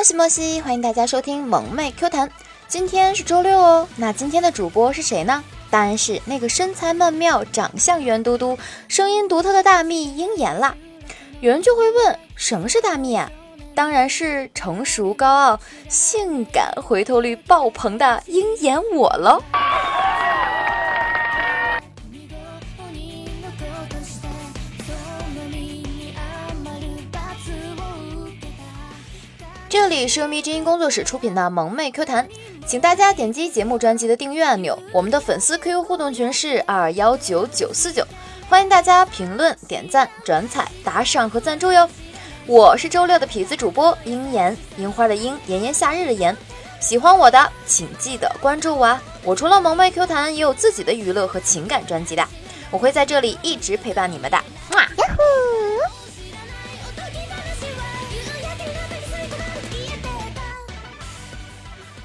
莫西莫西，欢迎大家收听萌妹 Q 弹。今天是周六哦，那今天的主播是谁呢？当然是那个身材曼妙、长相圆嘟嘟、声音独特的大蜜鹰眼啦。有人就会问，什么是大蜜啊？当然是成熟高傲、性感、回头率爆棚的鹰眼我喽。这里是由迷之音工作室出品的萌妹 Q 弹，请大家点击节目专辑的订阅按钮。我们的粉丝 QQ 互动群是二幺九九四九，欢迎大家评论、点赞、转采、打赏和赞助哟。我是周六的痞子主播樱言，樱花的樱，炎炎夏日的炎。喜欢我的，请记得关注我啊！我除了萌妹 Q 弹，也有自己的娱乐和情感专辑的，我会在这里一直陪伴你们的。哇呀呼！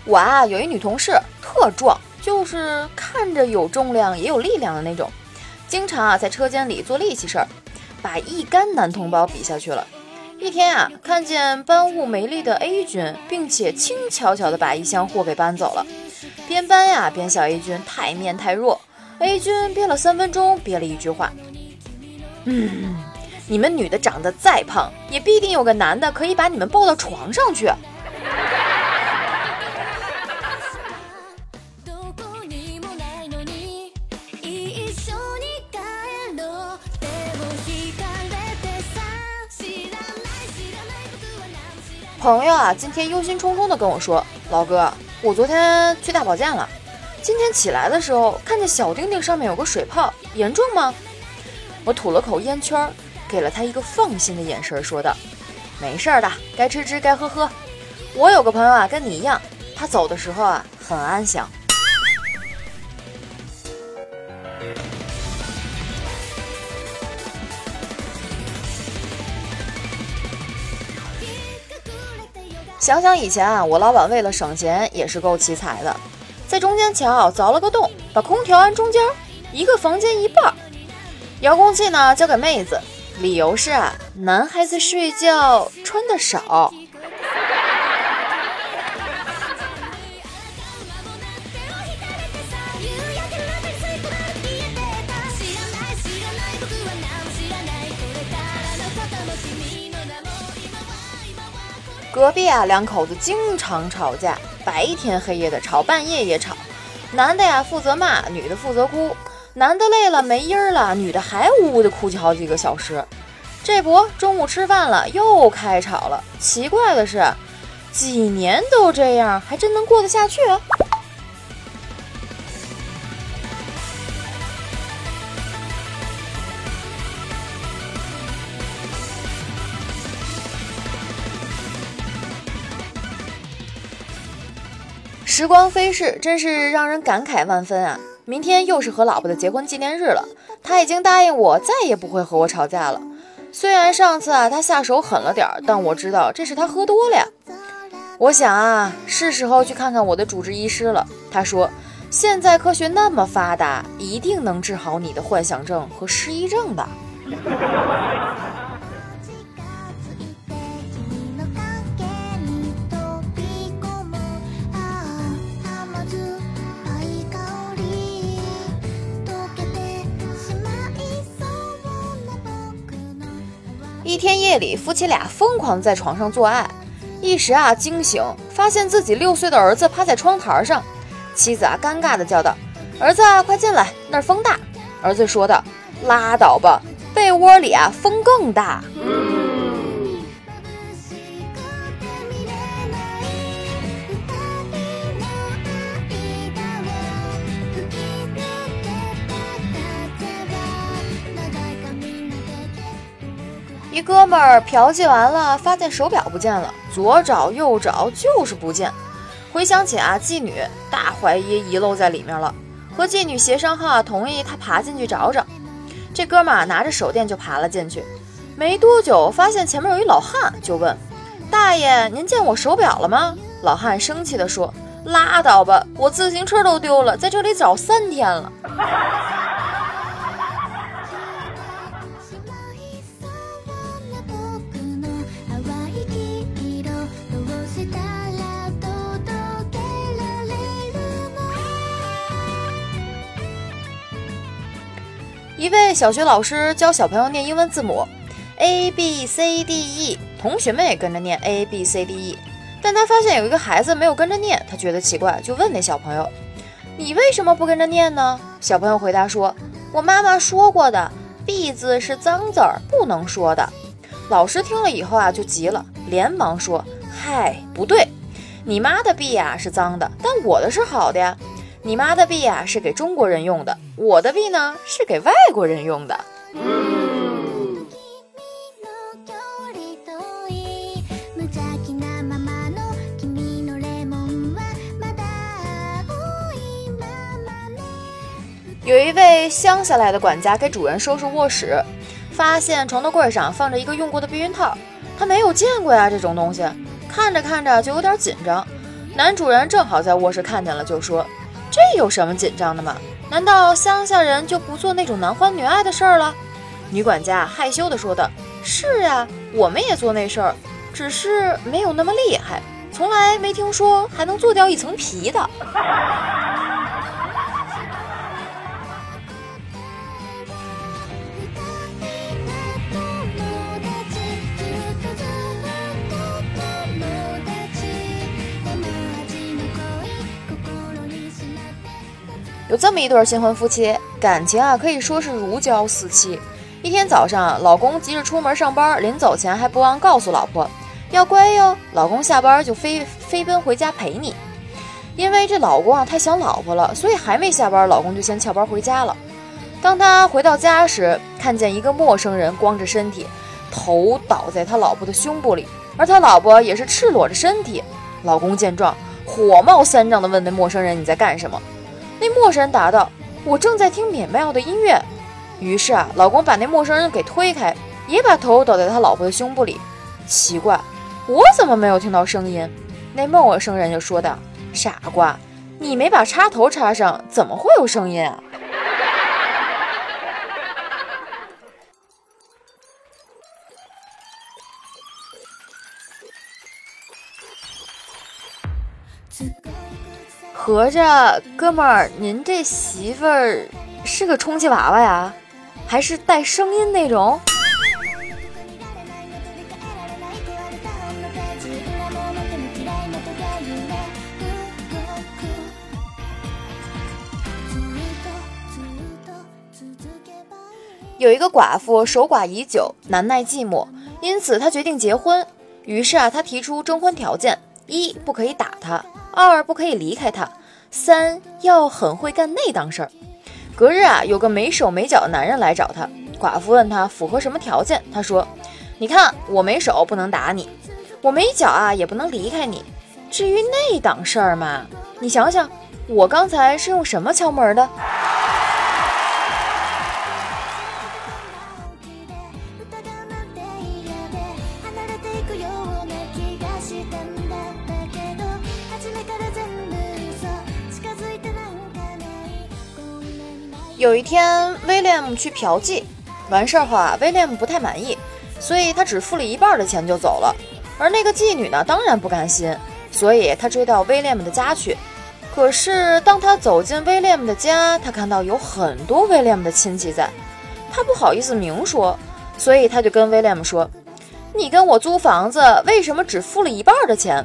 我啊，有一女同事特壮，就是看着有重量也有力量的那种，经常啊在车间里做力气事儿，把一干男同胞比下去了。一天啊，看见搬物没力的 A 君，并且轻巧巧的把一箱货给搬走了，边搬呀边笑 A 君太面太弱。A 君憋了三分钟，憋了一句话：“嗯，你们女的长得再胖，也必定有个男的可以把你们抱到床上去。”朋友啊，今天忧心忡忡地跟我说：“老哥，我昨天去大保健了，今天起来的时候看见小丁丁上面有个水泡，严重吗？”我吐了口烟圈，给了他一个放心的眼神，说道：“没事的，该吃吃，该喝喝。我有个朋友啊，跟你一样，他走的时候啊很安详。”想想以前啊，我老板为了省钱也是够奇才的，在中间桥凿了个洞，把空调安中间，一个房间一半，遥控器呢交给妹子，理由是啊，男孩子睡觉穿的少。隔壁啊，两口子经常吵架，白天黑夜的吵，半夜也吵。男的呀负责骂，女的负责哭。男的累了没音儿了，女的还呜呜的哭泣好几个小时。这不，中午吃饭了又开吵了。奇怪的是，几年都这样，还真能过得下去？时光飞逝，真是让人感慨万分啊！明天又是和老婆的结婚纪念日了，他已经答应我再也不会和我吵架了。虽然上次啊他下手狠了点儿，但我知道这是他喝多了呀。我想啊，是时候去看看我的主治医师了。他说，现在科学那么发达，一定能治好你的幻想症和失忆症的。一天夜里，夫妻俩疯狂在床上做爱，一时啊惊醒，发现自己六岁的儿子趴在窗台上。妻子啊尴尬的叫道：“儿子，啊快进来，那儿风大。”儿子说道：“拉倒吧，被窝里啊风更大。”一哥们儿嫖妓完了，发现手表不见了，左找右找就是不见。回想起啊，妓女大怀疑遗漏在里面了，和妓女协商后同意他爬进去找找。这哥们儿拿着手电就爬了进去，没多久发现前面有一老汉，就问大爷：“您见我手表了吗？”老汉生气地说：“拉倒吧，我自行车都丢了，在这里找三天了。”一位小学老师教小朋友念英文字母 A B C D E，同学们也跟着念 A B C D E，但他发现有一个孩子没有跟着念，他觉得奇怪，就问那小朋友：“你为什么不跟着念呢？”小朋友回答说：“我妈妈说过的，B 字是脏字儿，不能说的。”老师听了以后啊，就急了，连忙说：“嗨，不对，你妈的 B 呀是脏的，但我的是好的呀。”你妈的币啊是给中国人用的，我的币呢是给外国人用的。有一位乡下来的管家给主人收拾卧室，发现床头柜上放着一个用过的避孕套，他没有见过呀这种东西，看着看着就有点紧张。男主人正好在卧室看见了，就说。这有什么紧张的吗？难道乡下人就不做那种男欢女爱的事儿了？女管家害羞地说道：“是呀，我们也做那事儿，只是没有那么厉害，从来没听说还能做掉一层皮的。”有这么一对新婚夫妻，感情啊可以说是如胶似漆。一天早上，老公急着出门上班，临走前还不忘告诉老婆要乖哟。老公下班就飞飞奔回家陪你。因为这老公啊太想老婆了，所以还没下班，老公就先翘班回家了。当他回到家时，看见一个陌生人光着身体，头倒在他老婆的胸部里，而他老婆也是赤裸着身体。老公见状，火冒三丈地问那陌生人：“你在干什么？”那陌生人答道：“我正在听美妙的音乐。”于是啊，老公把那陌生人给推开，也把头倒在他老婆的胸部里。奇怪，我怎么没有听到声音？那陌生人就说道：“傻瓜，你没把插头插上，怎么会有声音啊？”合着，哥们儿，您这媳妇儿是个充气娃娃呀，还是带声音那种？有一个寡妇守寡已久，难耐寂寞，因此她决定结婚。于是啊，她提出征婚条件：一，不可以打他。二不可以离开他，三要很会干那档事儿。隔日啊，有个没手没脚的男人来找他，寡妇问他符合什么条件，他说：“你看我没手不能打你，我没脚啊也不能离开你。至于那档事儿嘛，你想想，我刚才是用什么敲门的？”有一天，威廉姆去嫖妓，完事儿后啊，威廉姆不太满意，所以他只付了一半的钱就走了。而那个妓女呢，当然不甘心，所以他追到威廉姆的家去。可是当他走进威廉姆的家，他看到有很多威廉姆的亲戚在，他不好意思明说，所以他就跟威廉姆说：“你跟我租房子，为什么只付了一半的钱？”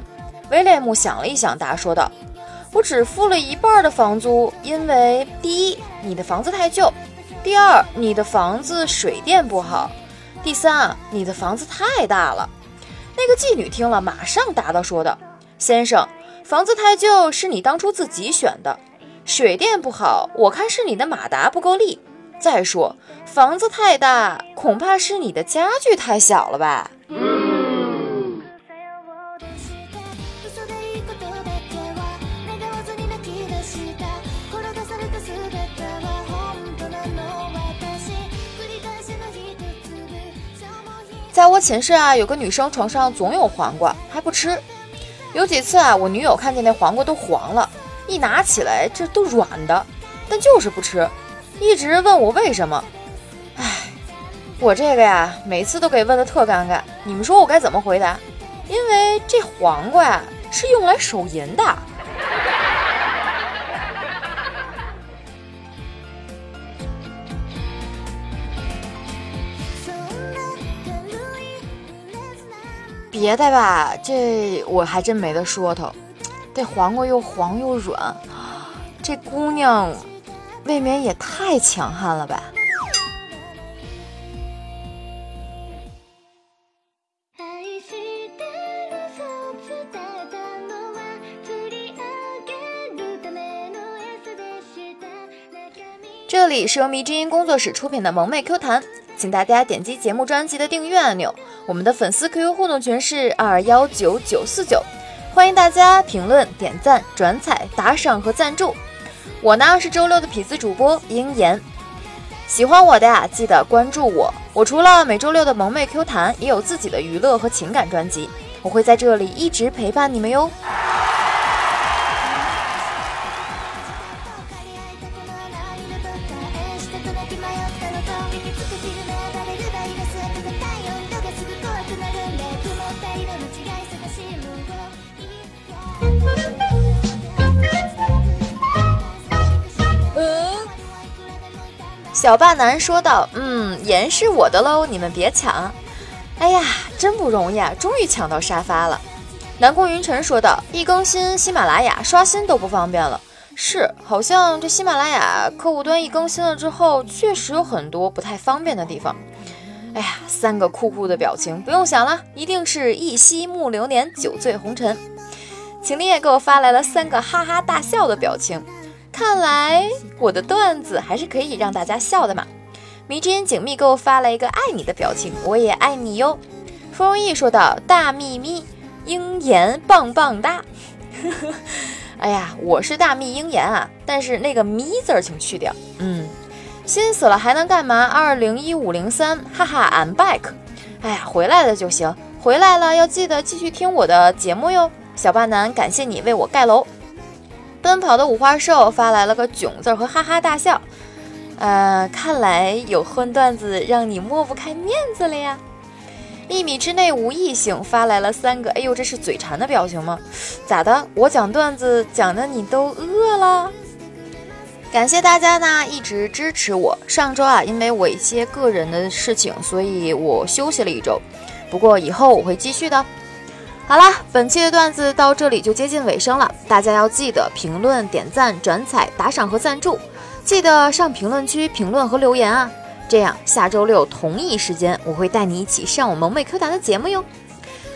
威廉姆想了一想，答说道。我只付了一半的房租，因为第一，你的房子太旧；第二，你的房子水电不好；第三啊，你的房子太大了。那个妓女听了，马上答道：“说道，先生，房子太旧是你当初自己选的；水电不好，我看是你的马达不够力；再说，房子太大，恐怕是你的家具太小了吧。”寝室啊，有个女生床上总有黄瓜，还不吃。有几次啊，我女友看见那黄瓜都黄了，一拿起来这都软的，但就是不吃，一直问我为什么。唉，我这个呀，每次都给问的特尴尬。你们说我该怎么回答？因为这黄瓜呀是用来手淫的。别的吧，这我还真没得说头。这黄瓜又黄又软，这姑娘未免也太强悍了吧！这里是由迷之音工作室出品的萌妹 Q 弹，请大家点击节目专辑的订阅按钮。我们的粉丝 QQ 互动群是二幺九九四九，欢迎大家评论、点赞、转采、打赏和赞助。我呢是周六的痞子主播英言，喜欢我的呀记得关注我。我除了每周六的萌妹 Q 弹，也有自己的娱乐和情感专辑，我会在这里一直陪伴你们哟。小霸男说道：“嗯，盐是我的喽，你们别抢。哎呀，真不容易啊，终于抢到沙发了。”南宫云晨说道：“一更新喜马拉雅刷新都不方便了。是，好像这喜马拉雅客户端一更新了之后，确实有很多不太方便的地方。哎呀，三个酷酷的表情，不用想了，一定是一夕暮流年，酒醉红尘。晴林也给我发来了三个哈哈大笑的表情。”看来我的段子还是可以让大家笑的嘛！迷之音景密给我发了一个爱你的表情，我也爱你哟。风如意说道：“大咪咪，鹰眼棒棒哒。”哎呀，我是大咪鹰眼啊，但是那个咪字儿请去掉。嗯，心死了还能干嘛？二零一五零三，哈哈，I'm back。哎呀，回来了就行，回来了要记得继续听我的节目哟。小霸男，感谢你为我盖楼。奔跑的五花兽发来了个囧字和哈哈大笑，呃，看来有荤段子让你抹不开面子了呀。一米之内无异性发来了三个，哎呦，这是嘴馋的表情吗？咋的？我讲段子讲的你都饿了？感谢大家呢，一直支持我。上周啊，因为我一些个人的事情，所以我休息了一周。不过以后我会继续的。好啦，本期的段子到这里就接近尾声了，大家要记得评论、点赞、转采、打赏和赞助，记得上评论区评论和留言啊，这样下周六同一时间我会带你一起上我萌妹 Q 弹的节目哟。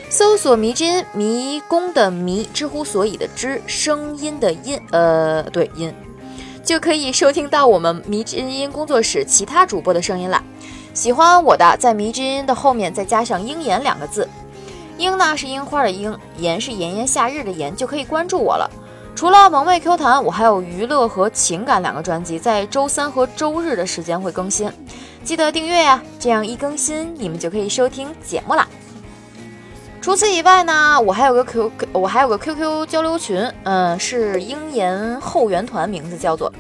搜索迷之音，迷宫的迷，知乎所以的知，声音的音，呃，对音，就可以收听到我们迷之音工作室其他主播的声音了。喜欢我的，在迷之音的后面再加上鹰眼两个字。樱呢是樱花的樱，炎是炎炎夏日的炎，就可以关注我了。除了萌妹 Q 弹，我还有娱乐和情感两个专辑，在周三和周日的时间会更新，记得订阅呀，这样一更新你们就可以收听节目啦。除此以外呢，我还有个 Q，我还有个 QQ 交流群，嗯，是鹰眼后援团，名字叫做，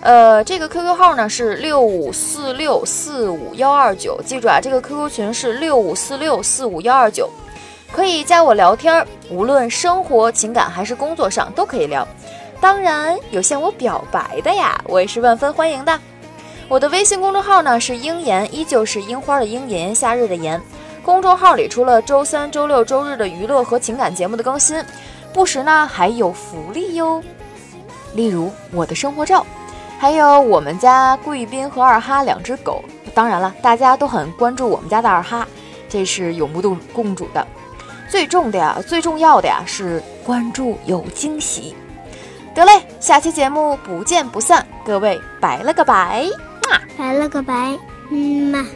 呃，这个 QQ 号呢是六五四六四五幺二九，记住啊，这个 QQ 群是六五四六四五幺二九。可以加我聊天儿，无论生活、情感还是工作上都可以聊。当然有向我表白的呀，我也是万分欢迎的。我的微信公众号呢是樱言，依旧是樱花的樱，炎夏日的炎。公众号里除了周三、周六、周日的娱乐和情感节目的更新，不时呢还有福利哟。例如我的生活照，还有我们家贵宾和二哈两只狗。当然了，大家都很关注我们家的二哈，这是有目共睹的。最重的呀，最重要的呀是关注有惊喜。得嘞，下期节目不见不散，各位拜了个拜，拜了个拜，嗯嘛。